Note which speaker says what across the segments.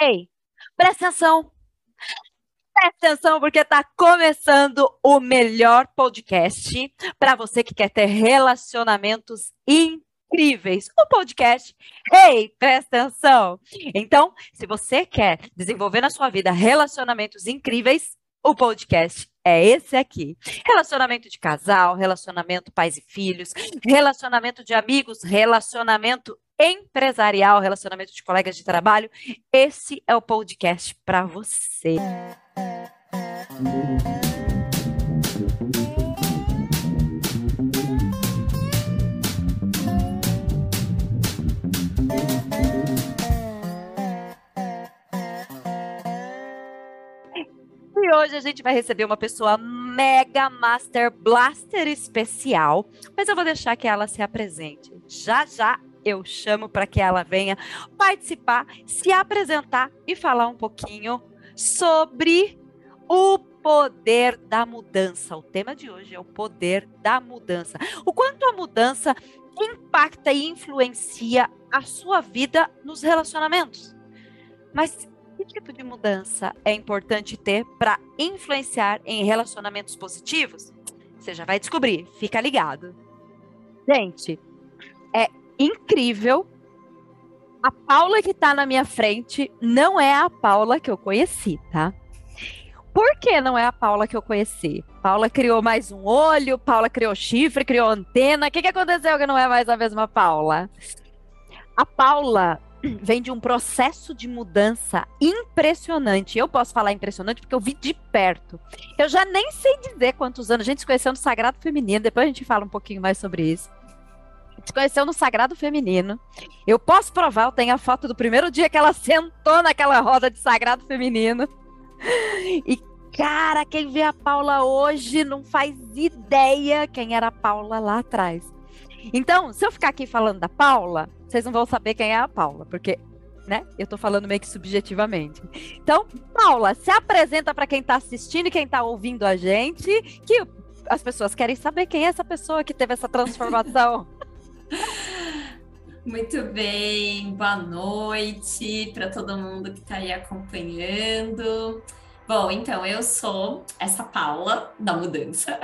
Speaker 1: Ei, presta atenção. Presta atenção porque está começando o melhor podcast para você que quer ter relacionamentos incríveis. O podcast. Ei, presta atenção. Então, se você quer desenvolver na sua vida relacionamentos incríveis, o podcast é esse aqui. Relacionamento de casal, relacionamento pais e filhos, relacionamento de amigos, relacionamento empresarial, relacionamento de colegas de trabalho. Esse é o podcast para você. E hoje a gente vai receber uma pessoa mega master blaster especial, mas eu vou deixar que ela se apresente. Já já eu chamo para que ela venha participar, se apresentar e falar um pouquinho sobre o poder da mudança. O tema de hoje é o poder da mudança. O quanto a mudança impacta e influencia a sua vida nos relacionamentos. Mas que tipo de mudança é importante ter para influenciar em relacionamentos positivos? Você já vai descobrir, fica ligado. Gente, é incrível. A Paula que está na minha frente não é a Paula que eu conheci, tá? Por que não é a Paula que eu conheci? Paula criou mais um olho, Paula criou chifre, criou antena. O que, que aconteceu que não é mais a mesma Paula? A Paula vem de um processo de mudança impressionante. Eu posso falar impressionante porque eu vi de perto. Eu já nem sei dizer quantos anos. A gente se conheceu no Sagrado Feminino, depois a gente fala um pouquinho mais sobre isso se conheceu no Sagrado Feminino. Eu posso provar, eu tenho a foto do primeiro dia que ela sentou naquela roda de Sagrado Feminino. E, cara, quem vê a Paula hoje não faz ideia quem era a Paula lá atrás. Então, se eu ficar aqui falando da Paula, vocês não vão saber quem é a Paula, porque, né, eu tô falando meio que subjetivamente. Então, Paula, se apresenta para quem tá assistindo e quem tá ouvindo a gente, que as pessoas querem saber quem é essa pessoa que teve essa transformação.
Speaker 2: Muito bem, boa noite para todo mundo que está aí acompanhando. Bom, então eu sou essa Paula da mudança.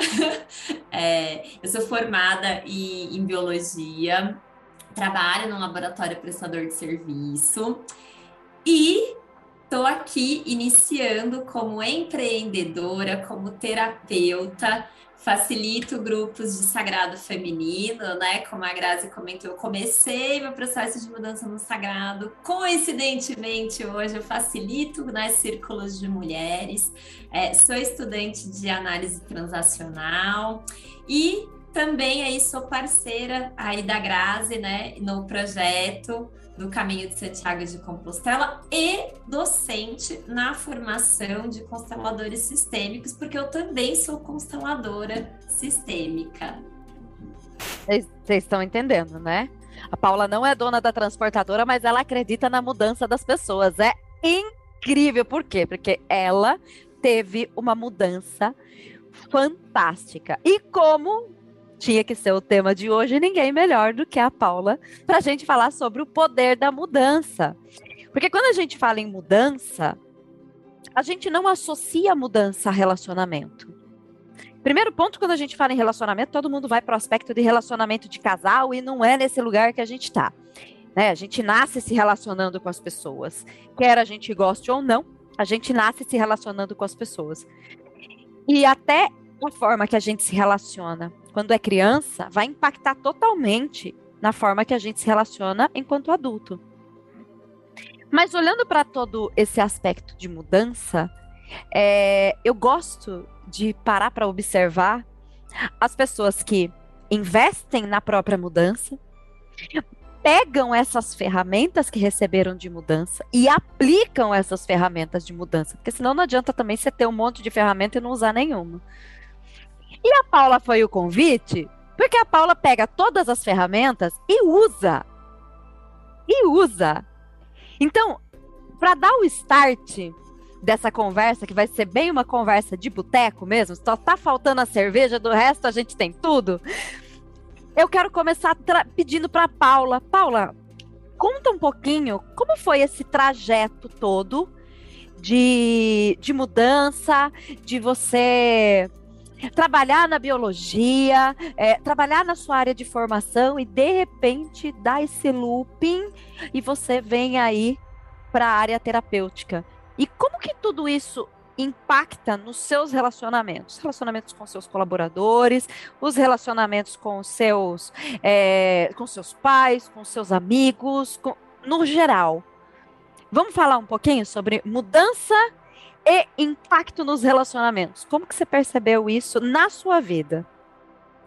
Speaker 2: é, eu sou formada em, em biologia, trabalho no laboratório prestador de serviço e estou aqui iniciando como empreendedora, como terapeuta facilito grupos de sagrado feminino, né? Como a Grazi comentou, eu comecei meu processo de mudança no sagrado. Coincidentemente, hoje eu facilito né, círculos de mulheres, é, sou estudante de análise transacional e também aí sou parceira aí da Grazi, né, no projeto do Caminho de Santiago de Compostela e docente na formação de consteladores sistêmicos, porque eu também sou consteladora sistêmica.
Speaker 1: Vocês estão entendendo, né? A Paula não é dona da transportadora, mas ela acredita na mudança das pessoas. É incrível. Por quê? Porque ela teve uma mudança fantástica. E como tinha que ser o tema de hoje, ninguém melhor do que a Paula para a gente falar sobre o poder da mudança. Porque quando a gente fala em mudança, a gente não associa mudança a relacionamento. Primeiro ponto, quando a gente fala em relacionamento, todo mundo vai para o aspecto de relacionamento de casal e não é nesse lugar que a gente está. Né? A gente nasce se relacionando com as pessoas. Quer a gente goste ou não, a gente nasce se relacionando com as pessoas. E até a forma que a gente se relaciona quando é criança vai impactar totalmente na forma que a gente se relaciona enquanto adulto. Mas olhando para todo esse aspecto de mudança, é, eu gosto de parar para observar as pessoas que investem na própria mudança, pegam essas ferramentas que receberam de mudança e aplicam essas ferramentas de mudança, porque senão não adianta também você ter um monte de ferramenta e não usar nenhuma. E a Paula foi o convite, porque a Paula pega todas as ferramentas e usa. E usa. Então, para dar o start dessa conversa, que vai ser bem uma conversa de boteco mesmo, só tá faltando a cerveja, do resto a gente tem tudo. Eu quero começar pedindo para Paula, Paula, conta um pouquinho como foi esse trajeto todo de, de mudança, de você trabalhar na biologia, é, trabalhar na sua área de formação e de repente dar esse looping e você vem aí para a área terapêutica. E como que tudo isso impacta nos seus relacionamentos, relacionamentos com seus colaboradores, os relacionamentos com seus, é, com seus pais, com seus amigos, com, no geral. Vamos falar um pouquinho sobre mudança e impacto nos relacionamentos. Como que você percebeu isso na sua vida?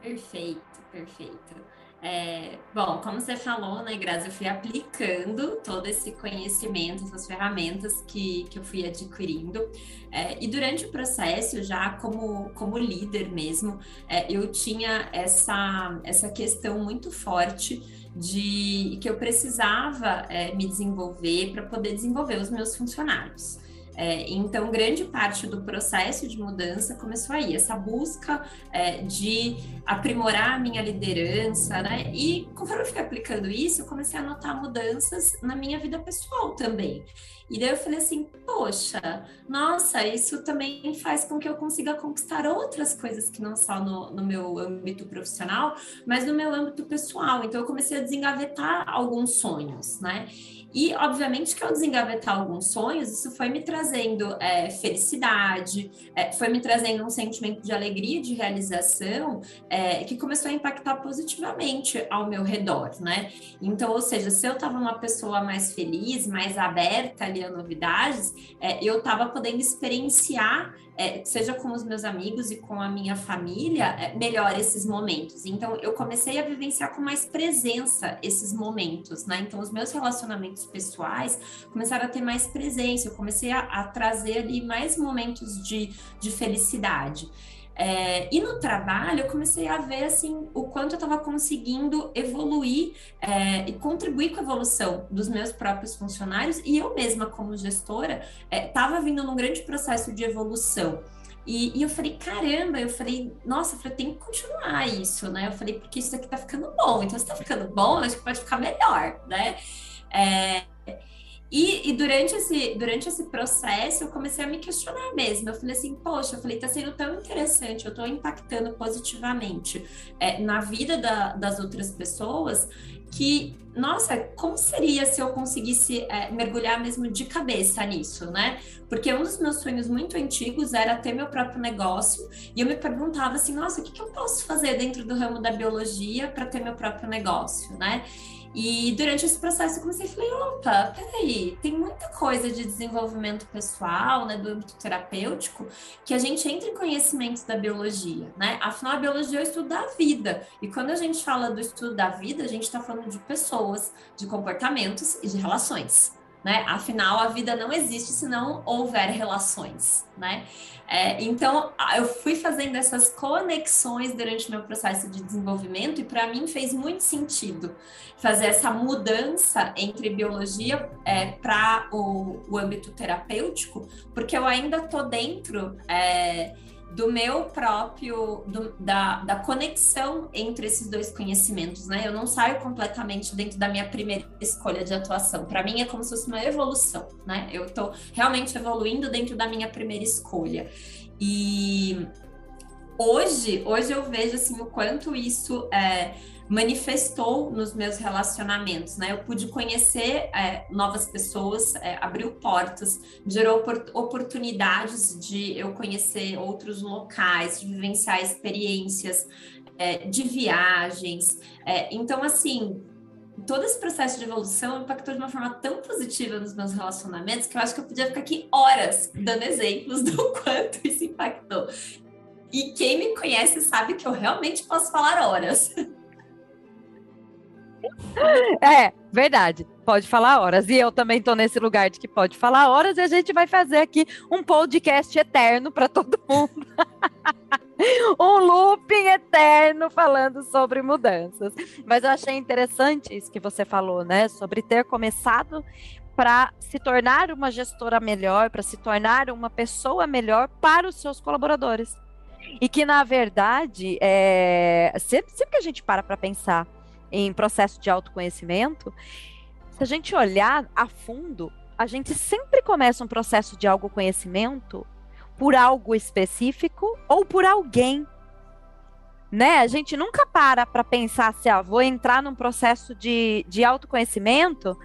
Speaker 2: Perfeito, perfeito. É, bom, como você falou, né, Grazi, eu fui aplicando todo esse conhecimento, essas ferramentas que, que eu fui adquirindo. É, e durante o processo, já como, como líder mesmo, é, eu tinha essa, essa questão muito forte de que eu precisava é, me desenvolver para poder desenvolver os meus funcionários. É, então, grande parte do processo de mudança começou aí, essa busca é, de aprimorar a minha liderança, né? E conforme eu fui aplicando isso, eu comecei a notar mudanças na minha vida pessoal também. E daí eu falei assim, poxa, nossa, isso também faz com que eu consiga conquistar outras coisas que não só no, no meu âmbito profissional, mas no meu âmbito pessoal. Então eu comecei a desengavetar alguns sonhos, né? E, obviamente, que ao desengavetar alguns sonhos, isso foi me trazendo é, felicidade, é, foi me trazendo um sentimento de alegria, de realização, é, que começou a impactar positivamente ao meu redor, né? Então, ou seja, se eu estava uma pessoa mais feliz, mais aberta ali a novidades, é, eu estava podendo experienciar é, seja com os meus amigos e com a minha família, é, melhor esses momentos. Então, eu comecei a vivenciar com mais presença esses momentos, né? Então, os meus relacionamentos pessoais começaram a ter mais presença, eu comecei a, a trazer ali mais momentos de, de felicidade. É, e no trabalho eu comecei a ver assim o quanto eu estava conseguindo evoluir é, e contribuir com a evolução dos meus próprios funcionários e eu mesma como gestora estava é, vindo num grande processo de evolução. E, e, eu falei, caramba, eu falei, nossa, eu falei, tem que continuar isso, né? Eu falei, porque isso aqui tá ficando bom, então se tá ficando bom, acho que pode ficar melhor, né? É, e, e, durante, esse, durante esse processo, eu comecei a me questionar mesmo. Eu falei assim, poxa, eu falei, tá sendo tão interessante, eu tô impactando positivamente é, na vida da, das outras pessoas, que, nossa, como seria se eu conseguisse é, mergulhar mesmo de cabeça nisso, né? Porque um dos meus sonhos muito antigos era ter meu próprio negócio, e eu me perguntava assim, nossa, o que, que eu posso fazer dentro do ramo da biologia para ter meu próprio negócio, né? E durante esse processo eu comecei a falar, opa, peraí, tem muita coisa de desenvolvimento pessoal, né, do âmbito terapêutico, que a gente entra em conhecimento da biologia, né? Afinal, a biologia é o estudo da vida. E quando a gente fala do estudo da vida, a gente está falando de pessoas, de comportamentos e de relações né? Afinal, a vida não existe se não houver relações, né? É, então, eu fui fazendo essas conexões durante o meu processo de desenvolvimento e para mim fez muito sentido fazer essa mudança entre biologia é, para o, o âmbito terapêutico, porque eu ainda tô dentro é, do meu próprio, do, da, da conexão entre esses dois conhecimentos, né? Eu não saio completamente dentro da minha primeira escolha de atuação. Para mim é como se fosse uma evolução, né? Eu estou realmente evoluindo dentro da minha primeira escolha. E hoje, hoje eu vejo assim o quanto isso é manifestou nos meus relacionamentos, né? Eu pude conhecer é, novas pessoas, é, abriu portas, gerou oportunidades de eu conhecer outros locais, de vivenciar experiências é, de viagens. É, então, assim, todo esse processo de evolução impactou de uma forma tão positiva nos meus relacionamentos que eu acho que eu podia ficar aqui horas dando exemplos do quanto isso impactou. E quem me conhece sabe que eu realmente posso falar horas.
Speaker 1: É, verdade. Pode falar horas. E eu também estou nesse lugar de que pode falar horas e a gente vai fazer aqui um podcast eterno para todo mundo. um looping eterno falando sobre mudanças. Mas eu achei interessante isso que você falou, né? Sobre ter começado para se tornar uma gestora melhor, para se tornar uma pessoa melhor para os seus colaboradores. E que, na verdade, é... sempre, sempre que a gente para para pensar em processo de autoconhecimento, se a gente olhar a fundo, a gente sempre começa um processo de autoconhecimento por algo específico ou por alguém. Né? A gente nunca para para pensar assim, ó, vou entrar num processo de, de autoconhecimento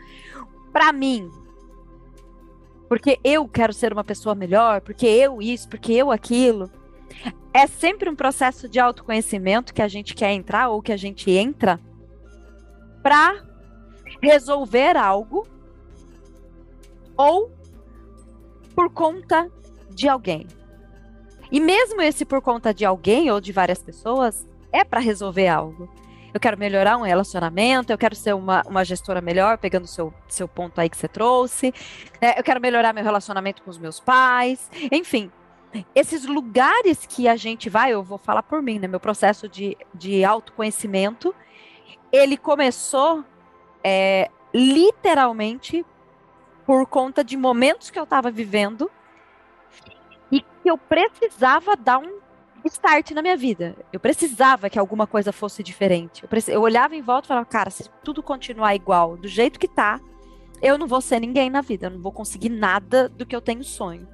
Speaker 1: para mim. Porque eu quero ser uma pessoa melhor, porque eu isso, porque eu aquilo. É sempre um processo de autoconhecimento que a gente quer entrar ou que a gente entra para resolver algo ou por conta de alguém. E mesmo esse por conta de alguém ou de várias pessoas, é para resolver algo. Eu quero melhorar um relacionamento, eu quero ser uma, uma gestora melhor, pegando seu, seu ponto aí que você trouxe. Né? Eu quero melhorar meu relacionamento com os meus pais. Enfim, esses lugares que a gente vai, eu vou falar por mim, né? Meu processo de, de autoconhecimento, ele começou é, literalmente por conta de momentos que eu estava vivendo e que eu precisava dar um start na minha vida. Eu precisava que alguma coisa fosse diferente. Eu, precis... eu olhava em volta e falava, cara, se tudo continuar igual, do jeito que tá, eu não vou ser ninguém na vida, eu não vou conseguir nada do que eu tenho sonho.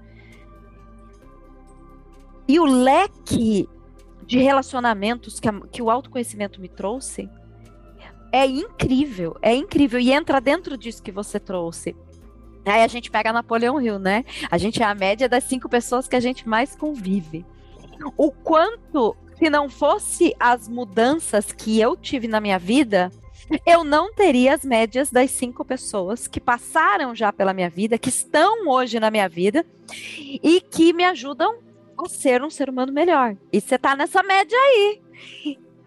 Speaker 1: E o leque de relacionamentos que, a, que o autoconhecimento me trouxe é incrível, é incrível. E entra dentro disso que você trouxe. Aí a gente pega Napoleão Hill, né? A gente é a média das cinco pessoas que a gente mais convive. O quanto, se não fosse as mudanças que eu tive na minha vida, eu não teria as médias das cinco pessoas que passaram já pela minha vida, que estão hoje na minha vida e que me ajudam a ser um ser humano melhor. E você tá nessa média aí.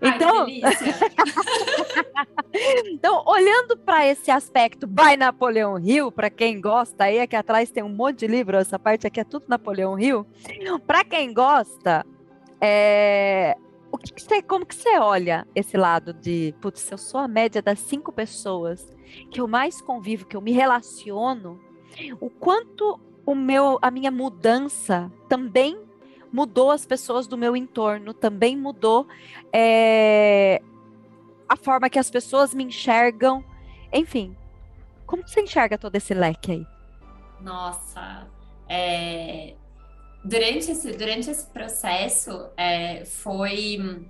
Speaker 1: Então, Ai, então olhando para esse aspecto by Napoleão Hill, para quem gosta, aí aqui atrás tem um monte de livro, essa parte aqui é tudo Napoleão Hill. Para quem gosta, é, o que, que, você, como que você olha esse lado de, putz, eu sou a média das cinco pessoas que eu mais convivo, que eu me relaciono, o quanto o meu, a minha mudança também mudou as pessoas do meu entorno, também mudou é, a forma que as pessoas me enxergam. Enfim, como você enxerga todo esse leque aí?
Speaker 2: Nossa, é, durante, esse, durante esse processo é, foi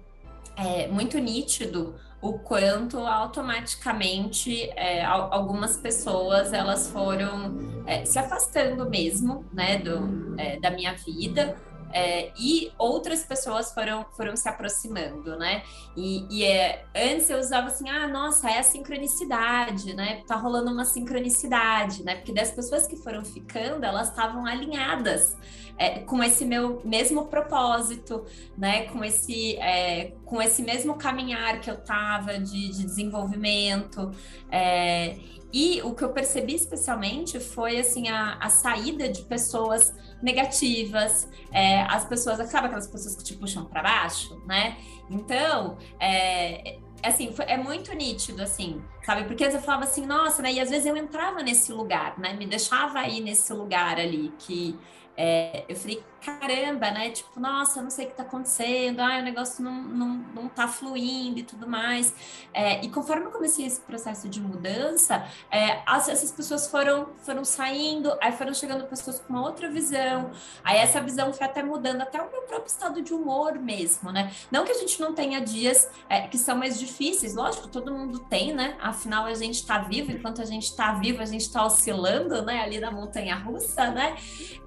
Speaker 2: é, muito nítido o quanto automaticamente é, algumas pessoas elas foram é, se afastando mesmo né, do, é, da minha vida é, e outras pessoas foram, foram se aproximando, né? E, e é, antes eu usava assim, ah, nossa, é a sincronicidade, né? Tá rolando uma sincronicidade, né? Porque das pessoas que foram ficando, elas estavam alinhadas é, com esse meu mesmo propósito, né? Com esse, é, com esse mesmo caminhar que eu tava de, de desenvolvimento. É, e o que eu percebi especialmente foi assim a, a saída de pessoas negativas, é, as pessoas, sabe aquelas pessoas que te puxam para baixo, né? Então, é, assim, foi, é muito nítido, assim, sabe? Porque eu falava assim, nossa, né? E às vezes eu entrava nesse lugar, né? Me deixava aí nesse lugar ali que é, eu falei, caramba, né? Tipo, nossa, não sei o que tá acontecendo, ah, o negócio não, não, não tá fluindo e tudo mais. É, e conforme eu comecei esse processo de mudança, é, as, essas pessoas foram, foram saindo, aí foram chegando pessoas com uma outra visão, aí essa visão foi até mudando até o meu próprio estado de humor mesmo, né? Não que a gente não tenha dias é, que são mais difíceis, lógico, todo mundo tem, né? Afinal, a gente tá vivo, enquanto a gente tá vivo, a gente tá oscilando, né? Ali na montanha russa, né?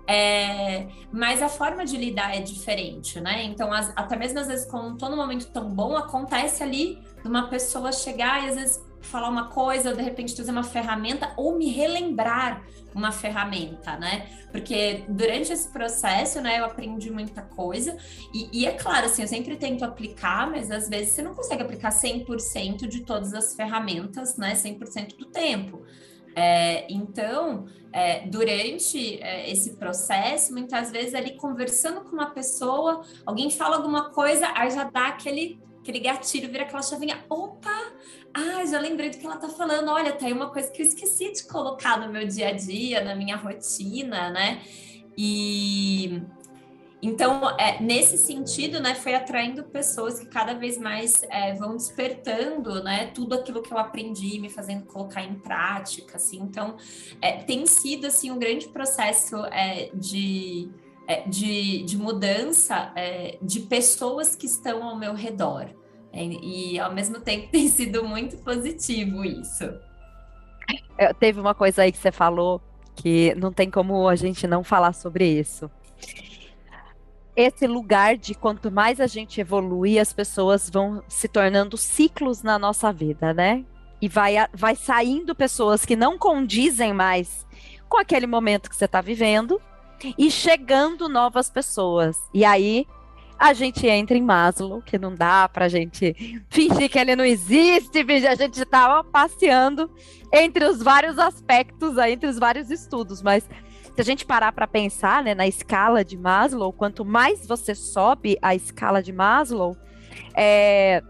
Speaker 2: É, mas a forma de lidar é diferente, né? Então, as, até mesmo às vezes, quando não num momento tão bom, acontece ali de uma pessoa chegar e às vezes falar uma coisa, ou de repente trazer uma ferramenta, ou me relembrar uma ferramenta, né? Porque durante esse processo, né, eu aprendi muita coisa, e, e, é claro, assim, eu sempre tento aplicar, mas às vezes você não consegue aplicar 100% de todas as ferramentas, né, 100% do tempo. É, então, é, durante é, esse processo, muitas vezes ali conversando com uma pessoa, alguém fala alguma coisa, aí já dá aquele, aquele gatilho, vira aquela chavinha, opa, ah, já lembrei do que ela tá falando, olha, tá aí uma coisa que eu esqueci de colocar no meu dia a dia, na minha rotina, né? E, então, é, nesse sentido, né, foi atraindo pessoas que cada vez mais é, vão despertando, né, tudo aquilo que eu aprendi, me fazendo colocar em prática, assim. Então, é, tem sido, assim, um grande processo é, de, é, de, de, mudança é, de pessoas que estão ao meu redor. e, ao mesmo tempo, tem sido muito positivo isso.
Speaker 1: teve uma coisa aí que você falou que não tem como a gente não falar sobre isso esse lugar de quanto mais a gente evolui, as pessoas vão se tornando ciclos na nossa vida, né? E vai, vai saindo pessoas que não condizem mais com aquele momento que você está vivendo e chegando novas pessoas. E aí a gente entra em Maslow, que não dá para a gente fingir que ele não existe, a gente está passeando entre os vários aspectos, entre os vários estudos, mas se a gente parar para pensar né, na escala de Maslow, quanto mais você sobe a escala de Maslow, é,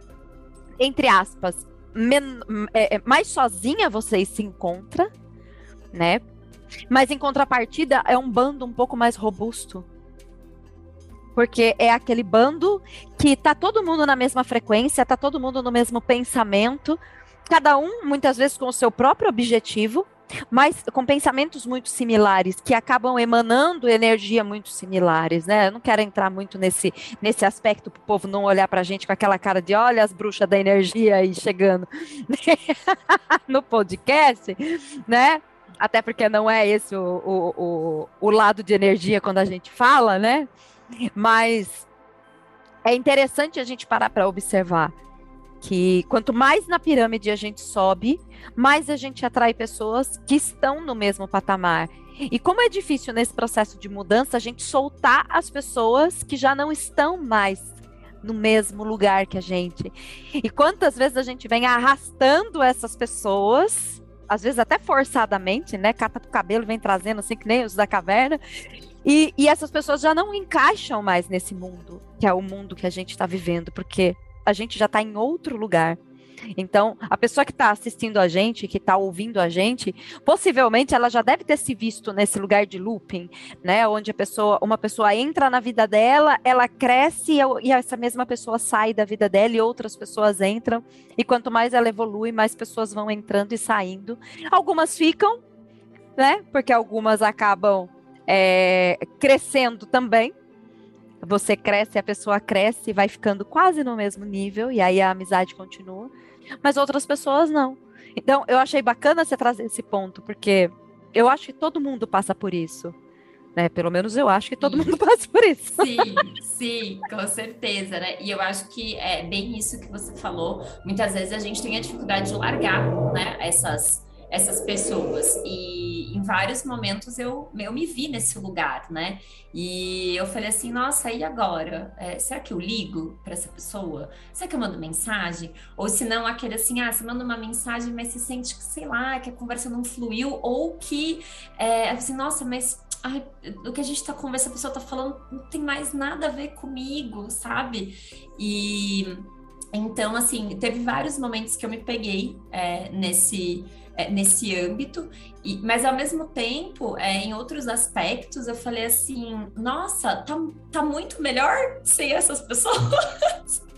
Speaker 1: entre aspas, men, é, é, mais sozinha você se encontra, né? Mas em contrapartida é um bando um pouco mais robusto. Porque é aquele bando que tá todo mundo na mesma frequência, tá todo mundo no mesmo pensamento, cada um muitas vezes com o seu próprio objetivo, mas com pensamentos muito similares, que acabam emanando energia muito similares, né? Eu não quero entrar muito nesse, nesse aspecto para o povo não olhar para a gente com aquela cara de olha as bruxas da energia aí chegando no podcast, né? Até porque não é esse o, o, o, o lado de energia quando a gente fala, né? Mas é interessante a gente parar para observar que quanto mais na pirâmide a gente sobe, mais a gente atrai pessoas que estão no mesmo patamar. E como é difícil nesse processo de mudança a gente soltar as pessoas que já não estão mais no mesmo lugar que a gente. E quantas vezes a gente vem arrastando essas pessoas, às vezes até forçadamente, né? Cata pro cabelo, vem trazendo assim, que nem os da caverna. E, e essas pessoas já não encaixam mais nesse mundo, que é o mundo que a gente está vivendo, porque a gente já está em outro lugar. Então, a pessoa que está assistindo a gente, que está ouvindo a gente, possivelmente ela já deve ter se visto nesse lugar de looping, né? Onde a pessoa, uma pessoa entra na vida dela, ela cresce e essa mesma pessoa sai da vida dela e outras pessoas entram. E quanto mais ela evolui, mais pessoas vão entrando e saindo. Algumas ficam, né? Porque algumas acabam é, crescendo também você cresce, a pessoa cresce, vai ficando quase no mesmo nível, e aí a amizade continua. Mas outras pessoas não. Então, eu achei bacana você trazer esse ponto, porque eu acho que todo mundo passa por isso. Né? Pelo menos eu acho que todo mundo passa por isso.
Speaker 2: Sim, sim, com certeza, né? E eu acho que é bem isso que você falou. Muitas vezes a gente tem a dificuldade de largar, né? Essas essas pessoas. E em vários momentos eu, eu me vi nesse lugar, né? E eu falei assim: nossa, e agora? É, será que eu ligo para essa pessoa? Será que eu mando mensagem? Ou se não, aquele assim: ah, você manda uma mensagem, mas se sente que, sei lá, que a conversa não fluiu, ou que, é, assim, nossa, mas Ai, o que a gente tá conversando, a pessoa tá falando, não tem mais nada a ver comigo, sabe? E então, assim, teve vários momentos que eu me peguei é, nesse, é, nesse âmbito, e, mas ao mesmo tempo, é, em outros aspectos, eu falei assim: nossa, tá, tá muito melhor sem essas pessoas.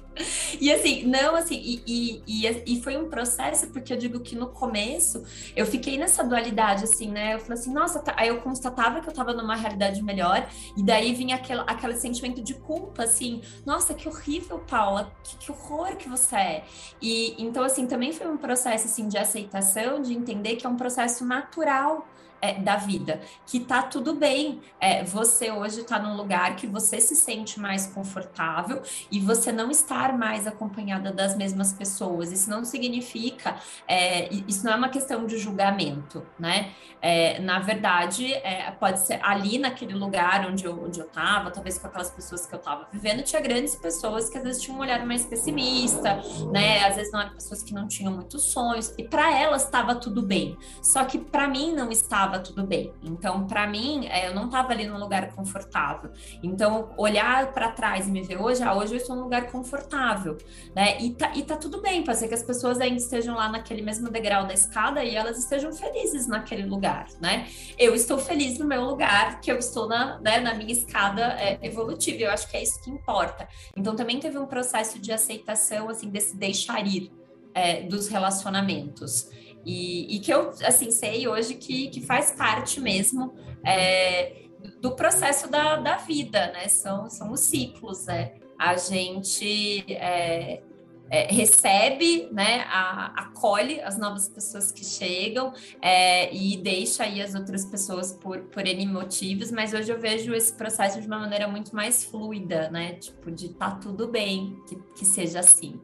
Speaker 2: E assim, não, assim, e, e, e, foi um processo, porque eu digo que no começo eu fiquei nessa dualidade, assim, né? Eu falei assim, nossa, tá... aí eu constatava que eu tava numa realidade melhor, e daí vinha aquele, aquele sentimento de culpa, assim, nossa, que horrível, Paula, que, que horror que você é. E então, assim, também foi um processo, assim, de aceitação, de entender que é um processo natural é, da vida, que tá tudo bem. É, você hoje está num lugar que você se sente mais confortável e você não estar mais acompanhada das mesmas pessoas. Isso não significa, é, isso não é uma questão de julgamento, né? É, na verdade, é, pode ser ali naquele lugar onde eu, onde eu tava, talvez com aquelas pessoas que eu tava vivendo, tinha grandes pessoas que às vezes tinham um olhar mais pessimista, né? Às vezes não eram pessoas que não tinham muitos sonhos, e para elas estava tudo bem. Só que para mim não estava estava tudo bem. Então, para mim, é, eu não estava ali num lugar confortável. Então, olhar para trás e me ver hoje, ah, hoje eu estou num lugar confortável, né? E tá, e tá tudo bem, pode ser que as pessoas ainda estejam lá naquele mesmo degrau da escada e elas estejam felizes naquele lugar, né? Eu estou feliz no meu lugar, que eu estou na, né, na minha escada é, evolutiva. Eu acho que é isso que importa. Então, também teve um processo de aceitação, assim, desse deixar ir é, dos relacionamentos. E, e, que eu, assim, sei hoje que, que faz parte mesmo é, do processo da, da vida, né? São, são os ciclos, né? A gente é, é, recebe, né? A, acolhe as novas pessoas que chegam é, e deixa aí as outras pessoas por, por N motivos, mas hoje eu vejo esse processo de uma maneira muito mais fluida, né? Tipo, de tá tudo bem que, que seja assim.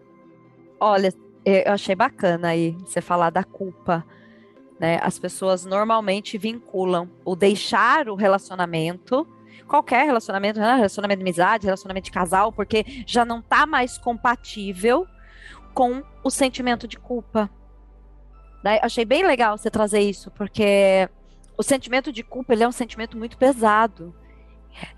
Speaker 1: Olha, eu achei bacana aí você falar da culpa. Né? As pessoas normalmente vinculam o deixar o relacionamento, qualquer relacionamento, né? relacionamento de amizade, relacionamento de casal, porque já não está mais compatível com o sentimento de culpa. Né? Achei bem legal você trazer isso, porque o sentimento de culpa ele é um sentimento muito pesado.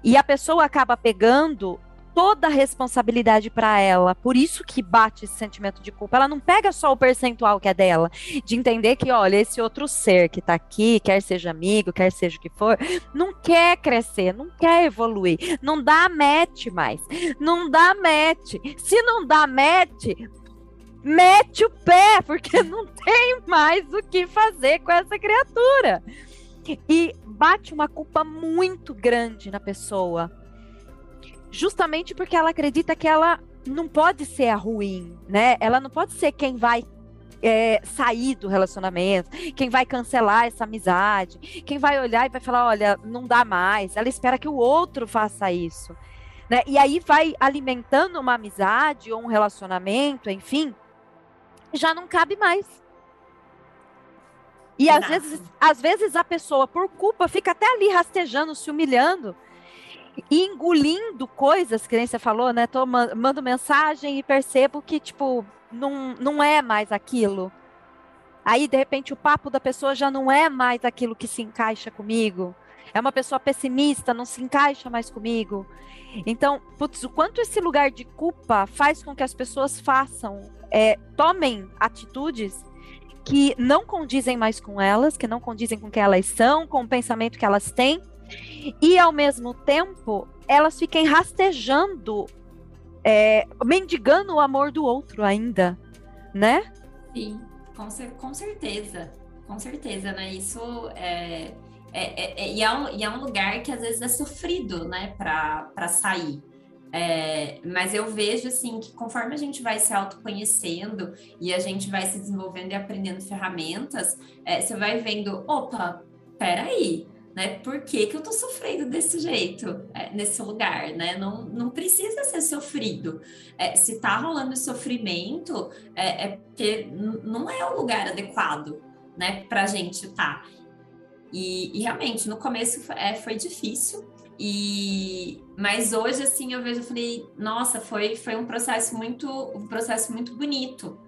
Speaker 1: E a pessoa acaba pegando toda a responsabilidade para ela. Por isso que bate esse sentimento de culpa. Ela não pega só o percentual que é dela, de entender que, olha, esse outro ser que está aqui, quer seja amigo, quer seja o que for, não quer crescer, não quer evoluir, não dá match mais, não dá match. Se não dá match, mete o pé, porque não tem mais o que fazer com essa criatura. E bate uma culpa muito grande na pessoa justamente porque ela acredita que ela não pode ser a ruim, né? Ela não pode ser quem vai é, sair do relacionamento, quem vai cancelar essa amizade, quem vai olhar e vai falar, olha, não dá mais. Ela espera que o outro faça isso, né? E aí vai alimentando uma amizade ou um relacionamento, enfim, já não cabe mais. E às vezes, às vezes a pessoa, por culpa, fica até ali rastejando, se humilhando, engolindo coisas, que nem você falou, né? Tô, mando mensagem e percebo que, tipo, não, não é mais aquilo. Aí, de repente, o papo da pessoa já não é mais aquilo que se encaixa comigo. É uma pessoa pessimista, não se encaixa mais comigo. Então, putz, o quanto esse lugar de culpa faz com que as pessoas façam, é, tomem atitudes que não condizem mais com elas, que não condizem com o que elas são, com o pensamento que elas têm, e ao mesmo tempo elas fiquem rastejando, é, mendigando o amor do outro ainda, né?
Speaker 2: Sim, com, com certeza, com certeza, né? Isso é, é, é, é, e, é um, e é um lugar que às vezes é sofrido, né, para sair. É, mas eu vejo assim que conforme a gente vai se autoconhecendo e a gente vai se desenvolvendo e aprendendo ferramentas, é, você vai vendo, opa, peraí, né? Por que, que eu tô sofrendo desse jeito, é, nesse lugar, né? Não, não precisa ser sofrido. É, se tá rolando sofrimento, é, é porque não é o lugar adequado, né, pra gente tá. E, e realmente, no começo é, foi difícil, e mas hoje assim eu vejo, eu falei, nossa, foi foi um processo muito um processo muito bonito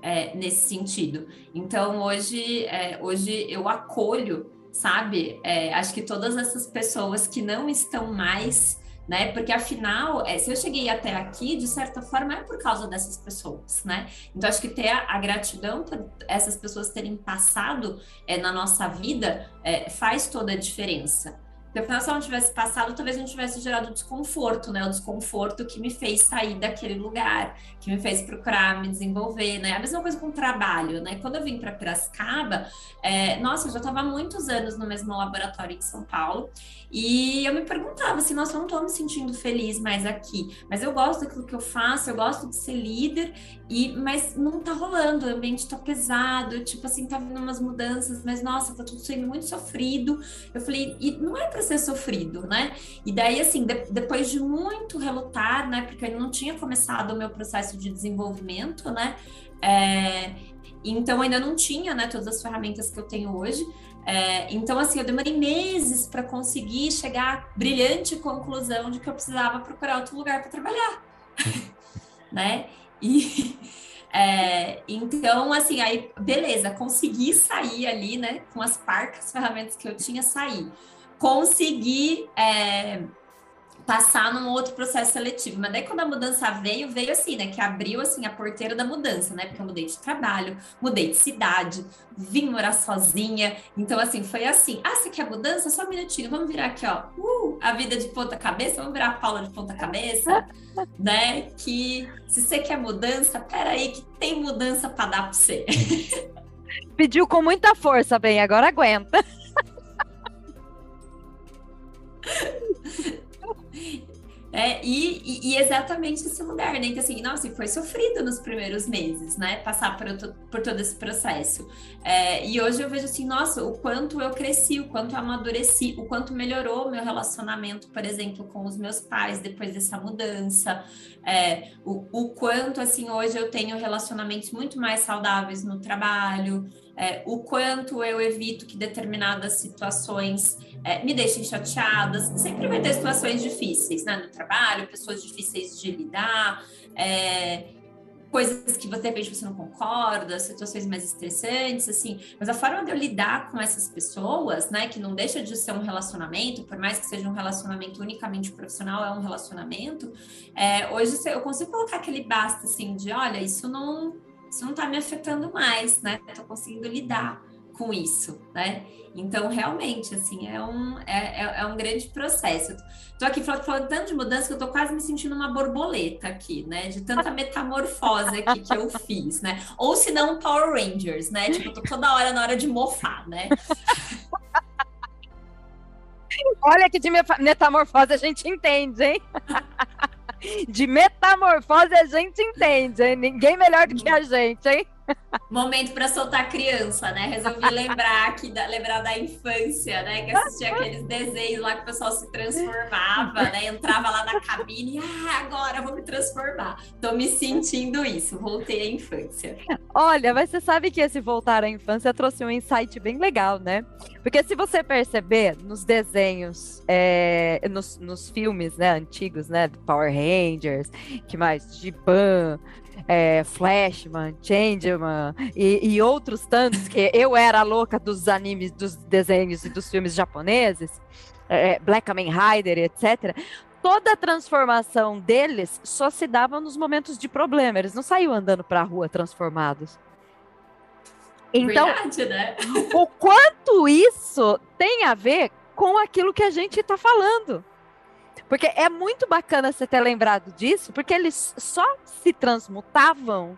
Speaker 2: é, nesse sentido. Então hoje é, hoje eu acolho sabe? É, acho que todas essas pessoas que não estão mais, né? Porque afinal, é, se eu cheguei até aqui, de certa forma, é por causa dessas pessoas, né? Então acho que ter a, a gratidão por essas pessoas terem passado é, na nossa vida é, faz toda a diferença. Porque afinal, se ela não tivesse passado, talvez não tivesse gerado desconforto, né? O desconforto que me fez sair daquele lugar, que me fez procurar me desenvolver, né? A mesma coisa com o trabalho, né? Quando eu vim para Piracicaba, é, nossa, eu já estava há muitos anos no mesmo laboratório em São Paulo, e eu me perguntava assim, nossa, eu não estou me sentindo feliz mais aqui, mas eu gosto daquilo que eu faço, eu gosto de ser líder, e mas não tá rolando, o ambiente tá pesado, tipo assim, tá vindo umas mudanças, mas nossa, tá tudo sendo muito sofrido. Eu falei, e não é para ser sofrido, né? E daí, assim, de, depois de muito relutar, né, porque eu não tinha começado o meu processo de desenvolvimento, né? É, então ainda não tinha, né, todas as ferramentas que eu tenho hoje. É, então, assim, eu demorei meses para conseguir chegar à brilhante conclusão de que eu precisava procurar outro lugar para trabalhar, né? E, É, então, assim, aí, beleza, consegui sair ali, né? Com as parcas ferramentas que eu tinha, sair. Consegui é, passar num outro processo seletivo. Mas daí quando a mudança veio, veio assim, né? Que abriu assim a porteira da mudança, né? Porque eu mudei de trabalho, mudei de cidade, vim morar sozinha. Então, assim, foi assim. Ah, você quer mudança? Só um minutinho, vamos virar aqui, ó. Uh, a vida de ponta cabeça, vamos virar a Paula de ponta cabeça, né? Que se você quer mudança, peraí, que tem mudança para dar para você.
Speaker 1: Pediu com muita força, bem, agora aguenta.
Speaker 2: É, e, e, exatamente esse lugar, né? Que assim, nossa, foi sofrido nos primeiros meses, né? Passar por, por todo esse processo. É, e hoje eu vejo assim, nossa, o quanto eu cresci, o quanto eu amadureci, o quanto melhorou o meu relacionamento, por exemplo, com os meus pais depois dessa mudança. É, o, o quanto, assim, hoje eu tenho relacionamentos muito mais saudáveis no trabalho é, o quanto eu evito que determinadas situações é, me deixem chateadas. Sempre vai ter situações difíceis, né? No trabalho, pessoas difíceis de lidar, é, coisas que de repente você não concorda, situações mais estressantes, assim. Mas a forma de eu lidar com essas pessoas, né? Que não deixa de ser um relacionamento, por mais que seja um relacionamento unicamente profissional, é um relacionamento. É, hoje eu consigo colocar aquele basta, assim, de olha, isso não isso não está me afetando mais, né? Estou conseguindo lidar com isso, né? Então, realmente, assim, é um, é, é, é um grande processo. Estou aqui falando, falando, tanto de mudança que eu estou quase me sentindo uma borboleta aqui, né? De tanta metamorfose aqui que eu fiz, né? Ou se não, Power Rangers, né? Tipo, eu tô toda hora na hora de mofar, né?
Speaker 1: Olha que de metamorfose a gente entende, hein? de metamorfose a gente entende, hein? Ninguém melhor do que a gente, hein?
Speaker 2: Momento para soltar criança, né? Resolvi lembrar aqui, da, lembrar da infância, né? Que assistia aqueles desenhos lá que o pessoal se transformava, né? Entrava lá na cabine, ah, agora vou me transformar. Tô me sentindo isso, voltei à infância.
Speaker 1: Olha, mas você sabe que esse voltar à infância trouxe um insight bem legal, né? Porque se você perceber nos desenhos, é, nos, nos filmes, né, antigos, né, Power Rangers, que mais, Giban, é, Flashman, Changeman e, e, outros tantos que eu era louca dos animes, dos desenhos e dos filmes japoneses, é, Black Kamen Rider, etc. Toda a transformação deles só se dava nos momentos de problema. Eles não saíam andando para a rua transformados. Então,
Speaker 2: Verdade, né?
Speaker 1: o quanto isso tem a ver com aquilo que a gente está falando. Porque é muito bacana você ter lembrado disso, porque eles só se transmutavam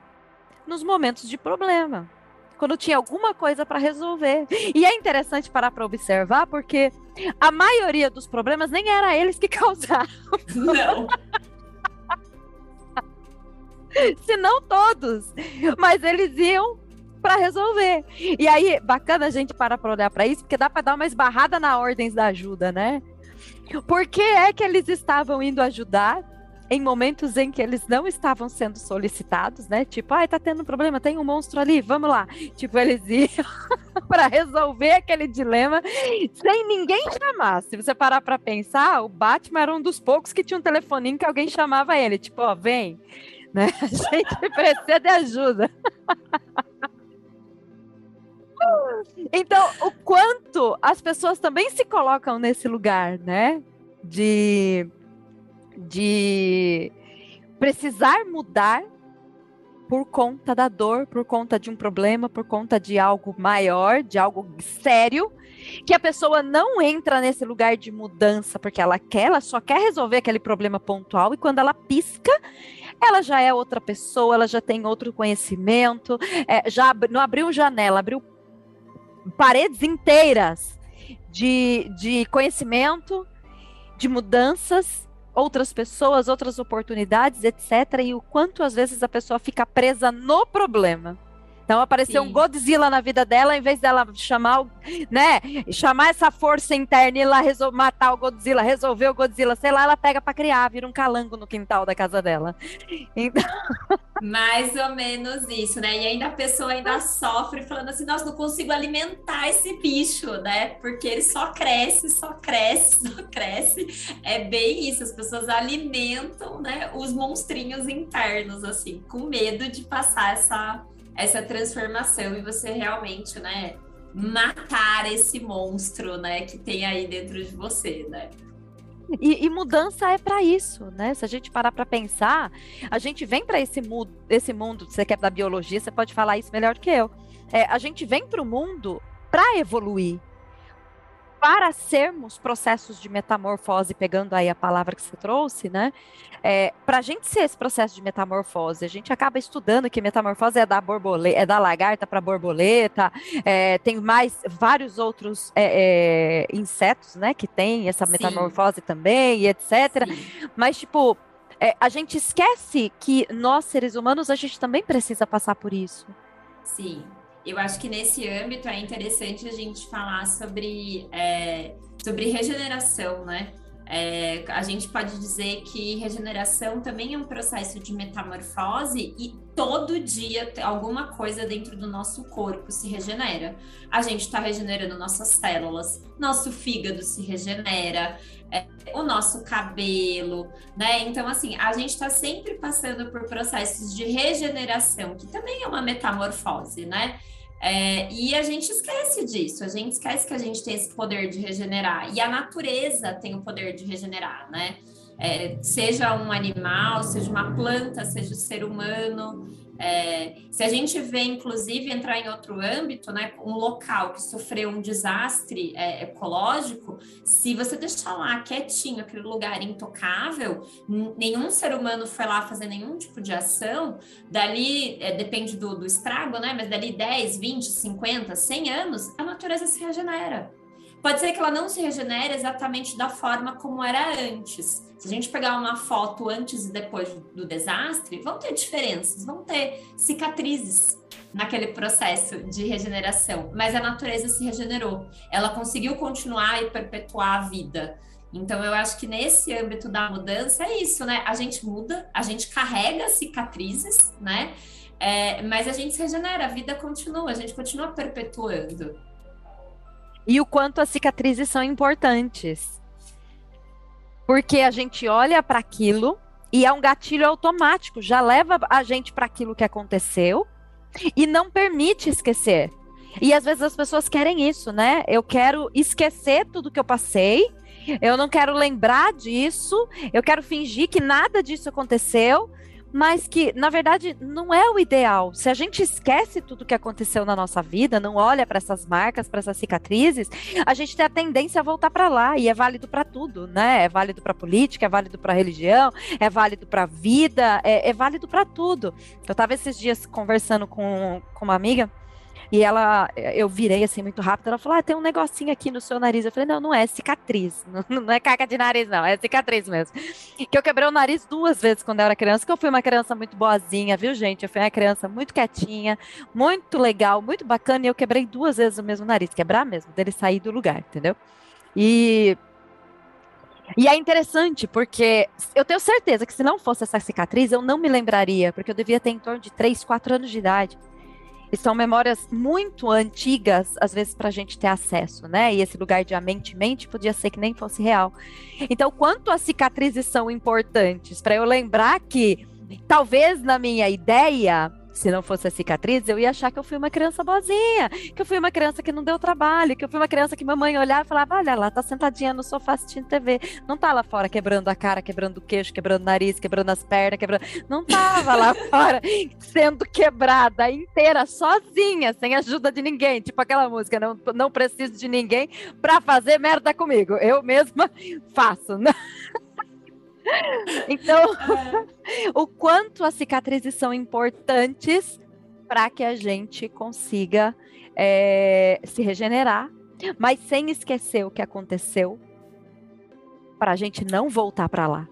Speaker 1: nos momentos de problema. Quando tinha alguma coisa para resolver. E é interessante parar para observar, porque a maioria dos problemas nem era eles que causaram.
Speaker 2: Não.
Speaker 1: Se não todos. Mas eles iam para resolver. E aí, bacana a gente parar para olhar para isso, porque dá para dar uma esbarrada na ordens da ajuda, né? Por que é que eles estavam indo ajudar em momentos em que eles não estavam sendo solicitados, né? Tipo, ai, tá tendo um problema, tem um monstro ali, vamos lá. Tipo, eles iam para resolver aquele dilema sem ninguém chamar. Se você parar para pensar, o Batman era um dos poucos que tinha um telefoninho que alguém chamava ele, tipo, ó, vem, né? A gente precisa de ajuda. Então, o quanto as pessoas também se colocam nesse lugar, né? De, de precisar mudar por conta da dor, por conta de um problema, por conta de algo maior, de algo sério, que a pessoa não entra nesse lugar de mudança porque ela quer, ela só quer resolver aquele problema pontual e quando ela pisca, ela já é outra pessoa, ela já tem outro conhecimento, é, já não abriu janela, abriu paredes inteiras de, de conhecimento, de mudanças, outras pessoas, outras oportunidades, etc. E o quanto às vezes a pessoa fica presa no problema. Então apareceu Sim. um Godzilla na vida dela, em vez dela chamar, né, chamar essa força interna e lá matar o Godzilla, resolver o Godzilla, sei lá, ela pega para criar, vira um calango no quintal da casa dela. Então...
Speaker 2: Mais ou menos isso, né? E ainda a pessoa ainda sofre falando assim, nossa, não consigo alimentar esse bicho, né? Porque ele só cresce, só cresce, só cresce. É bem isso, as pessoas alimentam, né, os monstrinhos internos assim, com medo de passar essa essa transformação e você realmente, né, matar esse monstro, né, que tem aí dentro de você, né?
Speaker 1: E, e, mudança é para isso, né? Se a gente parar para pensar, a gente vem para esse, mu esse mundo, você quer da biologia, você pode falar isso melhor que eu. É, a gente vem para o mundo para evoluir, para sermos processos de metamorfose, pegando aí a palavra que você trouxe, né? É, para a gente ser esse processo de metamorfose, a gente acaba estudando que metamorfose é da borboleta, é da lagarta para borboleta, é, tem mais vários outros é, é insetos, né, que tem essa metamorfose Sim. também, etc. Sim. Mas tipo, é, a gente esquece que nós seres humanos a gente também precisa passar por isso.
Speaker 2: Sim. Eu acho que nesse âmbito é interessante a gente falar sobre, é, sobre regeneração, né? É, a gente pode dizer que regeneração também é um processo de metamorfose e todo dia alguma coisa dentro do nosso corpo se regenera. A gente está regenerando nossas células, nosso fígado se regenera, é, o nosso cabelo, né? Então, assim, a gente está sempre passando por processos de regeneração, que também é uma metamorfose, né? É, e a gente esquece disso, a gente esquece que a gente tem esse poder de regenerar. E a natureza tem o poder de regenerar, né? É, seja um animal, seja uma planta, seja o ser humano. É, se a gente vê, inclusive, entrar em outro âmbito, né, um local que sofreu um desastre é, ecológico, se você deixar lá quietinho, aquele lugar intocável, nenhum ser humano foi lá fazer nenhum tipo de ação, dali, é, depende do, do estrago, né, mas dali 10, 20, 50, 100 anos, a natureza se regenera. Pode ser que ela não se regenere exatamente da forma como era antes. Se a gente pegar uma foto antes e depois do desastre, vão ter diferenças, vão ter cicatrizes naquele processo de regeneração, mas a natureza se regenerou. Ela conseguiu continuar e perpetuar a vida. Então, eu acho que nesse âmbito da mudança é isso, né? A gente muda, a gente carrega cicatrizes, né? É, mas a gente se regenera, a vida continua, a gente continua perpetuando
Speaker 1: e o quanto as cicatrizes são importantes. Porque a gente olha para aquilo e é um gatilho automático, já leva a gente para aquilo que aconteceu e não permite esquecer. E às vezes as pessoas querem isso, né? Eu quero esquecer tudo que eu passei, eu não quero lembrar disso, eu quero fingir que nada disso aconteceu, mas que, na verdade, não é o ideal. Se a gente esquece tudo que aconteceu na nossa vida, não olha para essas marcas, para essas cicatrizes, a gente tem a tendência a voltar para lá e é válido para tudo, né? É válido para política, é válido para religião, é válido para vida, é, é válido para tudo. Eu estava esses dias conversando com, com uma amiga e ela, eu virei assim muito rápido, ela falou: ah, tem um negocinho aqui no seu nariz. Eu falei: não, não é cicatriz, não, não é caca de nariz, não, é cicatriz mesmo. Que eu quebrei o nariz duas vezes quando eu era criança, que eu fui uma criança muito boazinha, viu, gente? Eu fui uma criança muito quietinha, muito legal, muito bacana, e eu quebrei duas vezes o mesmo nariz, quebrar mesmo, dele sair do lugar, entendeu? E e é interessante porque eu tenho certeza que se não fosse essa cicatriz, eu não me lembraria, porque eu devia ter em torno de 3, 4 anos de idade. E são memórias muito antigas, às vezes, para a gente ter acesso, né? E esse lugar de a mente-mente podia ser que nem fosse real. Então, quanto as cicatrizes são importantes para eu lembrar que, talvez na minha ideia, se não fosse a cicatriz, eu ia achar que eu fui uma criança boazinha, que eu fui uma criança que não deu trabalho, que eu fui uma criança que mamãe olhava e falava: olha, ela tá sentadinha no sofá assistindo TV. Não tá lá fora quebrando a cara, quebrando o queixo, quebrando o nariz, quebrando as pernas, quebrando. Não tava lá fora sendo quebrada inteira, sozinha, sem ajuda de ninguém. Tipo aquela música, não, não preciso de ninguém pra fazer merda comigo. Eu mesma faço. Né? Então, é. o quanto as cicatrizes são importantes para que a gente consiga é, se regenerar, mas sem esquecer o que aconteceu, para a gente não voltar para lá.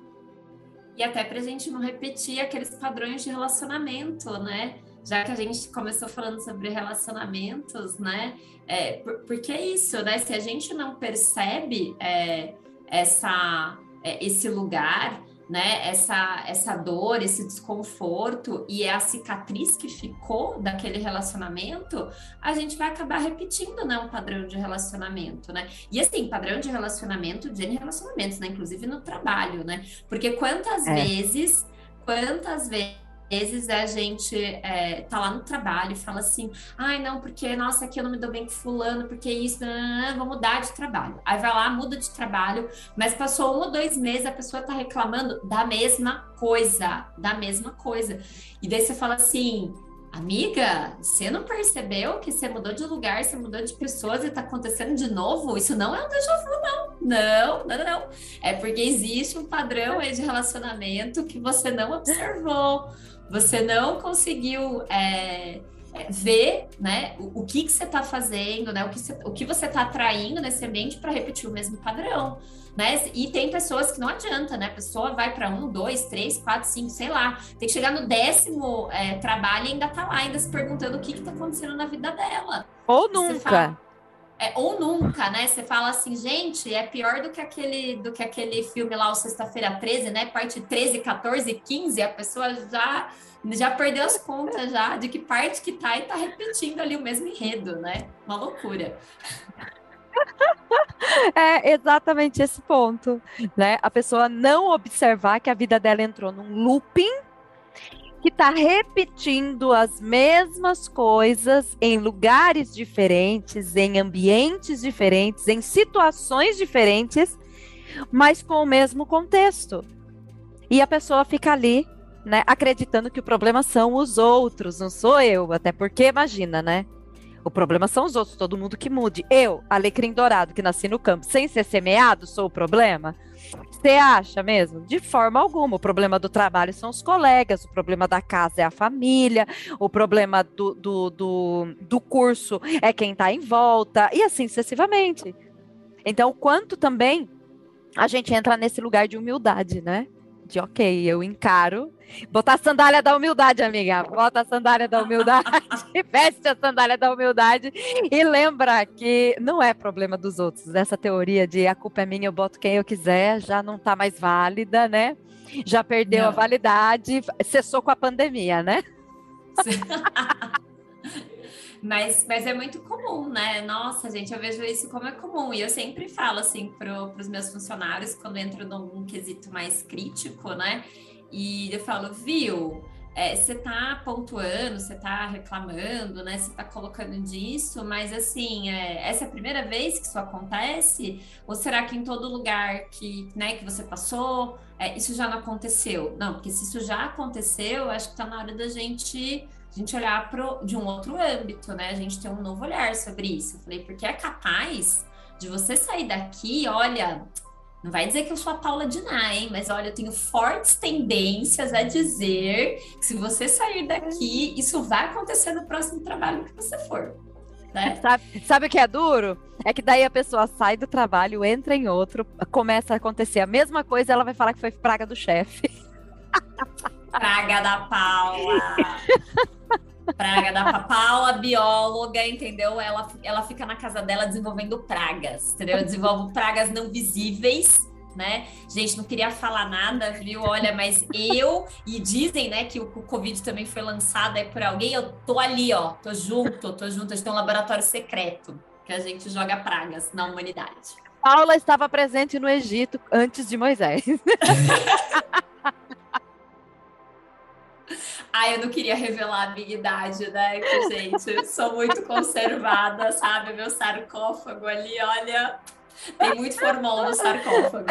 Speaker 2: E até para a gente não repetir aqueles padrões de relacionamento, né? já que a gente começou falando sobre relacionamentos, né? É, por, porque é isso, né? Se a gente não percebe é, essa, é, esse lugar, né? Essa, essa dor, esse desconforto e é a cicatriz que ficou daquele relacionamento, a gente vai acabar repetindo, né? Um padrão de relacionamento, né? E assim, padrão de relacionamento de relacionamentos, né? Inclusive no trabalho, né? Porque quantas é. vezes, quantas vezes vezes a gente é, tá lá no trabalho e fala assim, ai não, porque nossa, aqui eu não me dou bem com fulano, porque isso, vou mudar de trabalho. Aí vai lá, muda de trabalho, mas passou um ou dois meses, a pessoa tá reclamando da mesma coisa, da mesma coisa. E daí você fala assim, Amiga, você não percebeu que você mudou de lugar, você mudou de pessoas e tá acontecendo de novo? Isso não é um déjà vu, não. Não, não, não. É porque existe um padrão aí de relacionamento que você não observou você não conseguiu é, é, ver né, o, o, que, que você está fazendo, né, o, que você, o que você está atraindo nesse ambiente para repetir o mesmo padrão. Né? E tem pessoas que não adianta, né? A pessoa vai para um, dois, três, quatro, cinco, sei lá. Tem que chegar no décimo é, trabalho e ainda tá lá, ainda se perguntando o que, que tá acontecendo na vida dela.
Speaker 1: Ou nunca.
Speaker 2: É, ou nunca, né? Você fala assim, gente, é pior do que aquele do que aquele filme lá, o Sexta-feira 13, né? Parte 13, 14, 15, a pessoa já já perdeu as contas já de que parte que tá e tá repetindo ali o mesmo enredo, né? Uma loucura.
Speaker 1: É exatamente esse ponto, né? A pessoa não observar que a vida dela entrou num looping que está repetindo as mesmas coisas em lugares diferentes, em ambientes diferentes, em situações diferentes, mas com o mesmo contexto. E a pessoa fica ali, né, acreditando que o problema são os outros, não sou eu, até porque imagina, né? O problema são os outros, todo mundo que mude. Eu, alecrim dourado, que nasci no campo, sem ser semeado, sou o problema? Você acha mesmo? De forma alguma. O problema do trabalho são os colegas, o problema da casa é a família, o problema do, do, do, do curso é quem está em volta, e assim sucessivamente. Então, quanto também a gente entra nesse lugar de humildade, né? Ok, eu encaro. Botar a sandália da humildade, amiga. Bota a sandália da humildade, veste a sandália da humildade e lembra que não é problema dos outros. Essa teoria de a culpa é minha, eu boto quem eu quiser, já não está mais válida, né? Já perdeu não. a validade, cessou com a pandemia, né?
Speaker 2: Mas, mas é muito comum, né? Nossa, gente, eu vejo isso como é comum. E eu sempre falo assim para os meus funcionários, quando entro num quesito mais crítico, né? E eu falo, viu? É, você tá pontuando, você tá reclamando, né? Você tá colocando disso, mas assim, é, essa é a primeira vez que isso acontece? Ou será que em todo lugar que, né, que você passou, é, isso já não aconteceu? Não, porque se isso já aconteceu, acho que tá na hora da gente a gente olhar pro, de um outro âmbito, né? A gente ter um novo olhar sobre isso. Eu falei, porque é capaz de você sair daqui, olha, não vai dizer que eu sou a Paula Diná, hein? Mas olha, eu tenho fortes tendências a dizer que se você sair daqui, isso vai acontecer no próximo trabalho que você for. Né?
Speaker 1: Sabe, sabe o que é duro? É que daí a pessoa sai do trabalho, entra em outro, começa a acontecer a mesma coisa, ela vai falar que foi praga do chefe.
Speaker 2: Praga da Paula. Praga da Paula, bióloga, entendeu? Ela, ela fica na casa dela desenvolvendo pragas, entendeu? Eu desenvolvo pragas não visíveis, né? Gente, não queria falar nada, viu? Olha, mas eu, e dizem, né, que o, o Covid também foi lançado aí por alguém, eu tô ali, ó, tô junto, tô junto, a gente tem um laboratório secreto que a gente joga pragas na humanidade.
Speaker 1: Paula estava presente no Egito antes de Moisés.
Speaker 2: Ah, eu não queria revelar a minha idade, né? Gente, sou muito conservada, sabe? Meu sarcófago ali, olha, tem muito formol no sarcófago.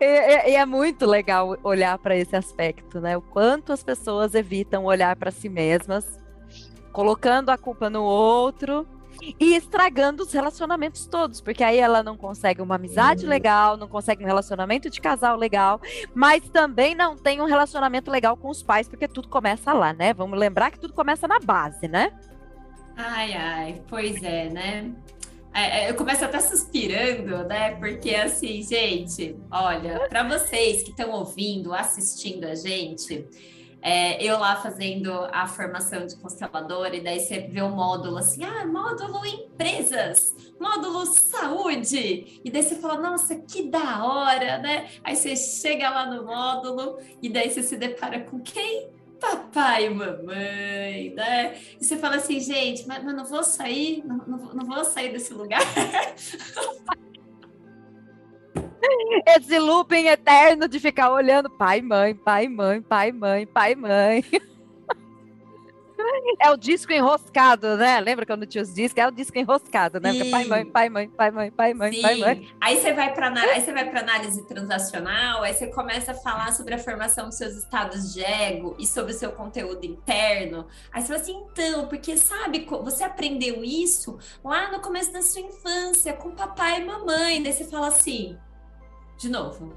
Speaker 1: E, e, e, é muito legal olhar para esse aspecto, né? O quanto as pessoas evitam olhar para si mesmas, colocando a culpa no outro e estragando os relacionamentos todos, porque aí ela não consegue uma amizade uhum. legal, não consegue um relacionamento de casal legal, mas também não tem um relacionamento legal com os pais, porque tudo começa lá, né? Vamos lembrar que tudo começa na base, né?
Speaker 2: Ai, ai, pois é, né? É, é eu começo até suspirando, né? Porque assim, gente, olha, para vocês que estão ouvindo, assistindo a gente, é, eu lá fazendo a formação de constelador, e daí você vê o módulo assim, ah, módulo empresas, módulo saúde, e daí você fala, nossa, que da hora, né? Aí você chega lá no módulo, e daí você se depara com quem? Papai e mamãe, né? E você fala assim, gente, mas, mas não vou sair, não, não, não vou sair desse lugar.
Speaker 1: Esse looping eterno de ficar olhando pai, mãe, pai, mãe, pai, mãe, pai, mãe. É o disco enroscado, né? Lembra quando tinha os discos? É o disco enroscado, né? Pai, mãe, pai, mãe, pai, mãe, pai, mãe, Sim. pai, mãe.
Speaker 2: Aí você vai para aí você vai para análise transacional, aí você começa a falar sobre a formação dos seus estados de ego e sobre o seu conteúdo interno. Aí você fala assim, então, porque sabe, você aprendeu isso lá no começo da sua infância com papai e mamãe. Daí você fala assim, de novo.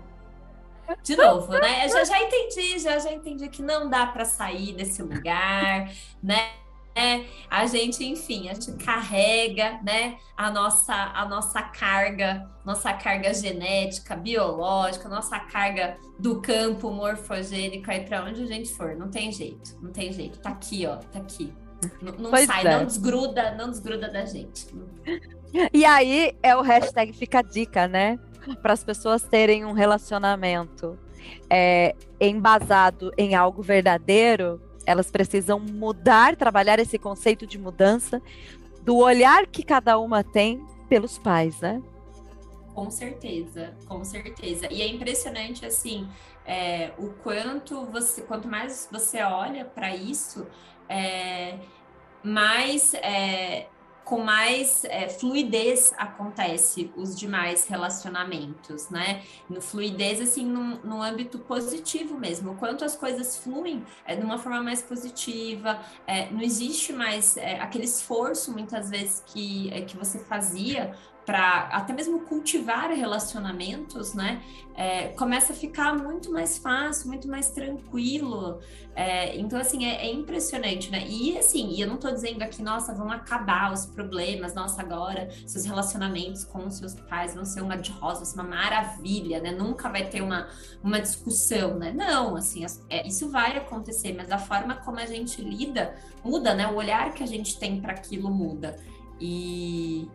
Speaker 2: De novo, né? Já, já entendi, já, já entendi que não dá para sair desse lugar, né? É, a gente, enfim, a gente carrega, né, a nossa, a nossa carga, nossa carga genética, biológica, nossa carga do campo morfogênico aí para onde a gente for, não tem jeito, não tem jeito, tá aqui, ó, tá aqui. Não, sai, é. não desgruda, não desgruda da gente.
Speaker 1: E aí é o hashtag fica a dica, né? Para as pessoas terem um relacionamento é, embasado em algo verdadeiro, elas precisam mudar, trabalhar esse conceito de mudança do olhar que cada uma tem pelos pais, né?
Speaker 2: Com certeza, com certeza. E é impressionante assim é, o quanto você, quanto mais você olha para isso, é, mais é, com mais é, fluidez acontece os demais relacionamentos, né? No fluidez, assim, num, âmbito positivo mesmo. O quanto as coisas fluem é, de uma forma mais positiva, é, não existe mais é, aquele esforço, muitas vezes, que, é, que você fazia para até mesmo cultivar relacionamentos, né? É, começa a ficar muito mais fácil, muito mais tranquilo. É, então, assim, é, é, impressionante, né? E assim, e eu não estou dizendo aqui, nossa, vão acabar os problemas, nossa, agora seus relacionamentos com os seus pais vão ser uma de rosa, uma maravilha, né? Nunca vai ter uma, uma discussão, né? Não, assim, é, isso vai acontecer, mas a forma como a gente lida muda, né? O olhar que a gente tem para aquilo muda. E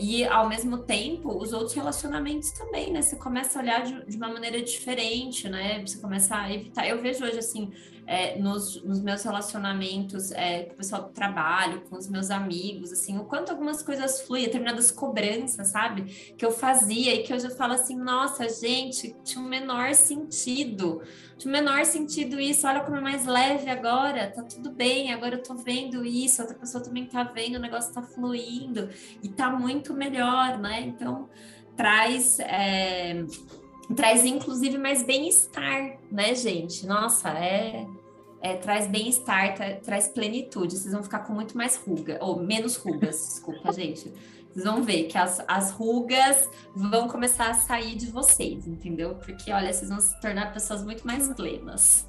Speaker 2: e ao mesmo tempo, os outros relacionamentos também, né? Você começa a olhar de, de uma maneira diferente, né? Você começa a evitar. Eu vejo hoje assim, é, nos, nos, meus relacionamentos é, com o pessoal do trabalho, com os meus amigos, assim, o quanto algumas coisas fluem, determinadas cobranças, sabe? Que eu fazia e que hoje eu falo assim, nossa, gente, tinha um menor sentido, tinha um menor sentido isso, olha como é mais leve agora, tá tudo bem, agora eu tô vendo isso, outra pessoa também tá vendo, o negócio tá fluindo e tá muito melhor, né? Então, traz. É traz inclusive mais bem-estar, né, gente? Nossa, é, é traz bem-estar, tra, traz plenitude. Vocês vão ficar com muito mais ruga, ou menos rugas, desculpa, gente. Vocês vão ver que as, as rugas vão começar a sair de vocês, entendeu? Porque, olha, vocês vão se tornar pessoas muito mais plenas.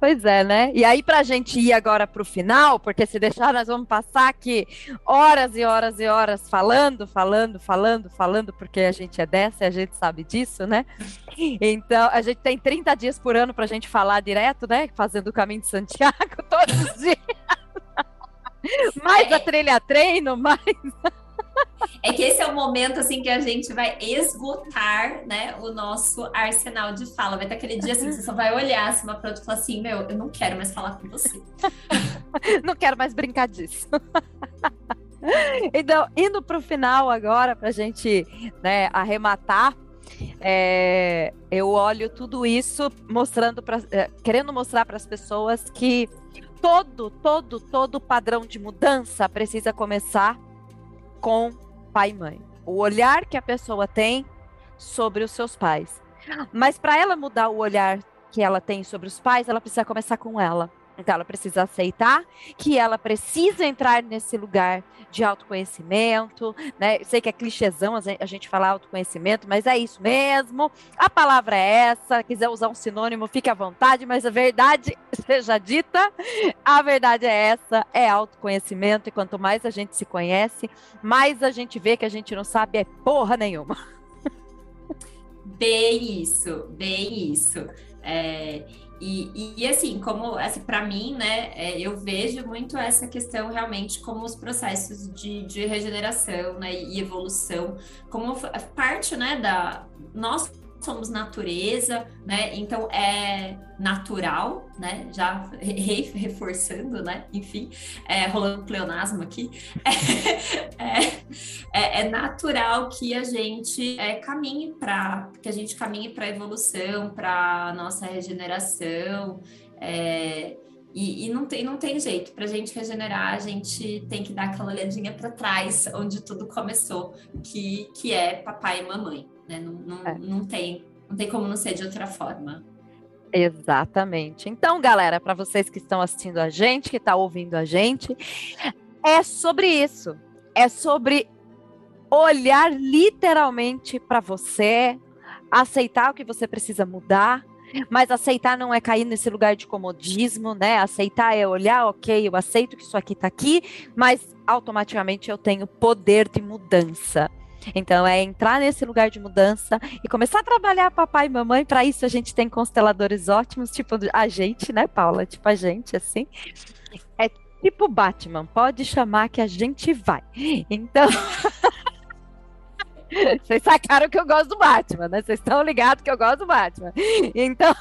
Speaker 1: Pois é, né? E aí, para a gente ir agora para o final, porque se deixar, nós vamos passar aqui horas e horas e horas falando, falando, falando, falando, porque a gente é dessa e a gente sabe disso, né? Então, a gente tem 30 dias por ano para a gente falar direto, né? Fazendo o caminho de Santiago todos os dias. mais a trilha treino, mais.
Speaker 2: É que esse é o momento assim que a gente vai esgotar, né, o nosso arsenal de fala. Vai ter aquele dia assim que você só vai olhar assim uma para e falar assim: "Meu, eu não quero mais falar com você".
Speaker 1: não quero mais brincar disso. então, indo para o final agora, para a gente né, arrematar, é, eu olho tudo isso mostrando para, é, querendo mostrar para as pessoas que todo, todo, todo padrão de mudança precisa começar com pai e mãe. O olhar que a pessoa tem sobre os seus pais. Mas para ela mudar o olhar que ela tem sobre os pais, ela precisa começar com ela. Então, ela precisa aceitar que ela precisa entrar nesse lugar de autoconhecimento, né? Sei que é clichêzão a gente falar autoconhecimento, mas é isso mesmo. A palavra é essa. Quiser usar um sinônimo, fique à vontade, mas a verdade seja dita. A verdade é essa: é autoconhecimento. E quanto mais a gente se conhece, mais a gente vê que a gente não sabe é porra nenhuma.
Speaker 2: Bem isso, bem isso. É, e, e, assim, como assim, para mim, né, é, eu vejo muito essa questão realmente como os processos de, de regeneração né, e evolução, como parte né, da. Nós somos natureza, né? Então é natural, né? Já re reforçando, né? Enfim, é, rolando pleonasmo aqui. É, é, é, natural que a gente é, caminhe para que a gente caminhe para a evolução, para nossa regeneração. É, e, e, não, tem, não tem jeito, para a gente regenerar, a gente tem que dar aquela olhadinha para trás, onde tudo começou, que, que é papai e mamãe. Né? Não, não, é. não, tem, não tem como não ser de outra forma.
Speaker 1: Exatamente. Então, galera, para vocês que estão assistindo a gente, que estão tá ouvindo a gente, é sobre isso. É sobre olhar literalmente para você, aceitar o que você precisa mudar, mas aceitar não é cair nesse lugar de comodismo, né? Aceitar é olhar, ok, eu aceito que isso aqui está aqui, mas automaticamente eu tenho poder de mudança. Então, é entrar nesse lugar de mudança e começar a trabalhar papai e mamãe. Para isso, a gente tem consteladores ótimos, tipo a gente, né, Paula? Tipo a gente, assim. É tipo Batman, pode chamar que a gente vai. Então. Vocês sacaram que eu gosto do Batman, né? Vocês estão ligados que eu gosto do Batman. Então,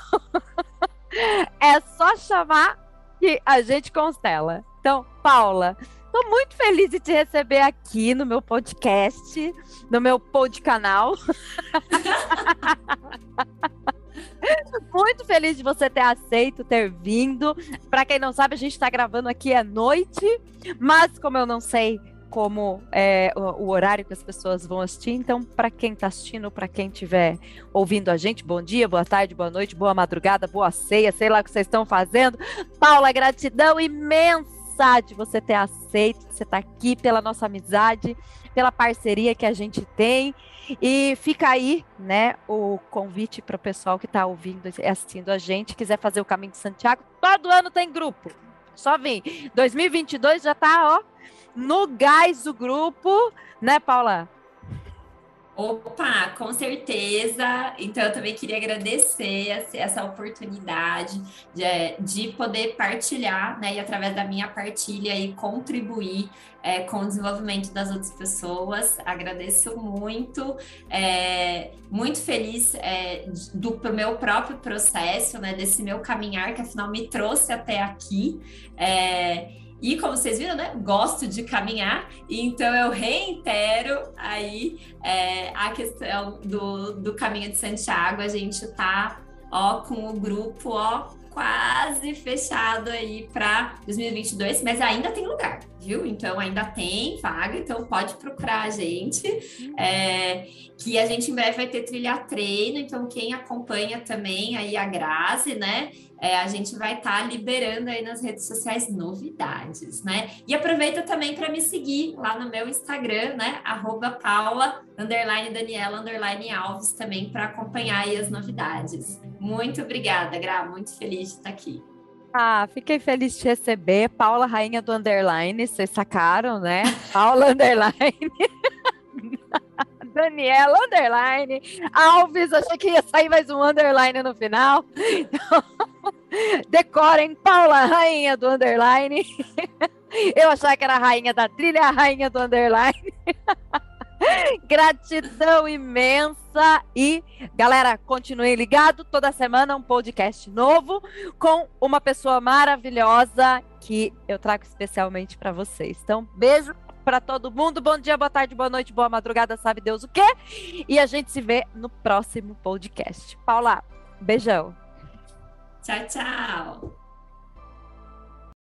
Speaker 1: é só chamar que a gente constela. Então, Paula, Estou muito feliz de te receber aqui no meu podcast, no meu canal. muito feliz de você ter aceito, ter vindo. Para quem não sabe, a gente está gravando aqui à noite, mas como eu não sei como é, o, o, horário que as pessoas vão assistir. Então, para quem está assistindo, para quem estiver ouvindo a gente, bom dia, boa tarde, boa noite, boa madrugada, boa ceia, sei lá o que vocês estão fazendo. Paula, gratidão imensa de você ter aceito, você estar tá aqui, pela nossa amizade, pela parceria que a gente tem. E fica aí, né, o convite para o pessoal que está ouvindo e assistindo a gente, quiser fazer o caminho de Santiago. Todo ano tem grupo. Só vem. 2022 já está, ó, no gás do grupo, né, Paula?
Speaker 2: Opa, com certeza. Então, eu também queria agradecer essa oportunidade de, de poder partilhar, né, e através da minha partilha e contribuir é, com o desenvolvimento das outras pessoas. Agradeço muito, é, muito feliz é, do meu próprio processo, né, desse meu caminhar que afinal me trouxe até aqui. É, e como vocês viram, né? Gosto de caminhar, então eu reitero aí é, a questão do, do caminho de Santiago. A gente tá ó, com o grupo ó, quase fechado aí para 2022, mas ainda tem lugar, viu? Então ainda tem vaga, então pode procurar a gente. É, que a gente em breve vai ter trilha treino, então quem acompanha também aí a Grazi, né? é, a gente vai estar tá liberando aí nas redes sociais novidades, né? E aproveita também para me seguir lá no meu Instagram, né? Arroba Paula, underline Daniela, underline Alves, também para acompanhar aí as novidades. Muito obrigada, Gra, muito feliz de estar aqui.
Speaker 1: Ah, fiquei feliz de receber. Paula, rainha do underline, vocês sacaram, né? Paula Underline. Daniela Underline. Alves, achei que ia sair mais um underline no final. Então, decorem Paula, rainha do underline. Eu achava que era a rainha da trilha, a rainha do underline. Gratidão imensa e galera, continuem ligado toda semana um podcast novo com uma pessoa maravilhosa que eu trago especialmente para vocês. Então, beijo para todo mundo. Bom dia, boa tarde, boa noite, boa madrugada, sabe Deus o quê? E a gente se vê no próximo podcast. Paula, beijão.
Speaker 2: Tchau, tchau.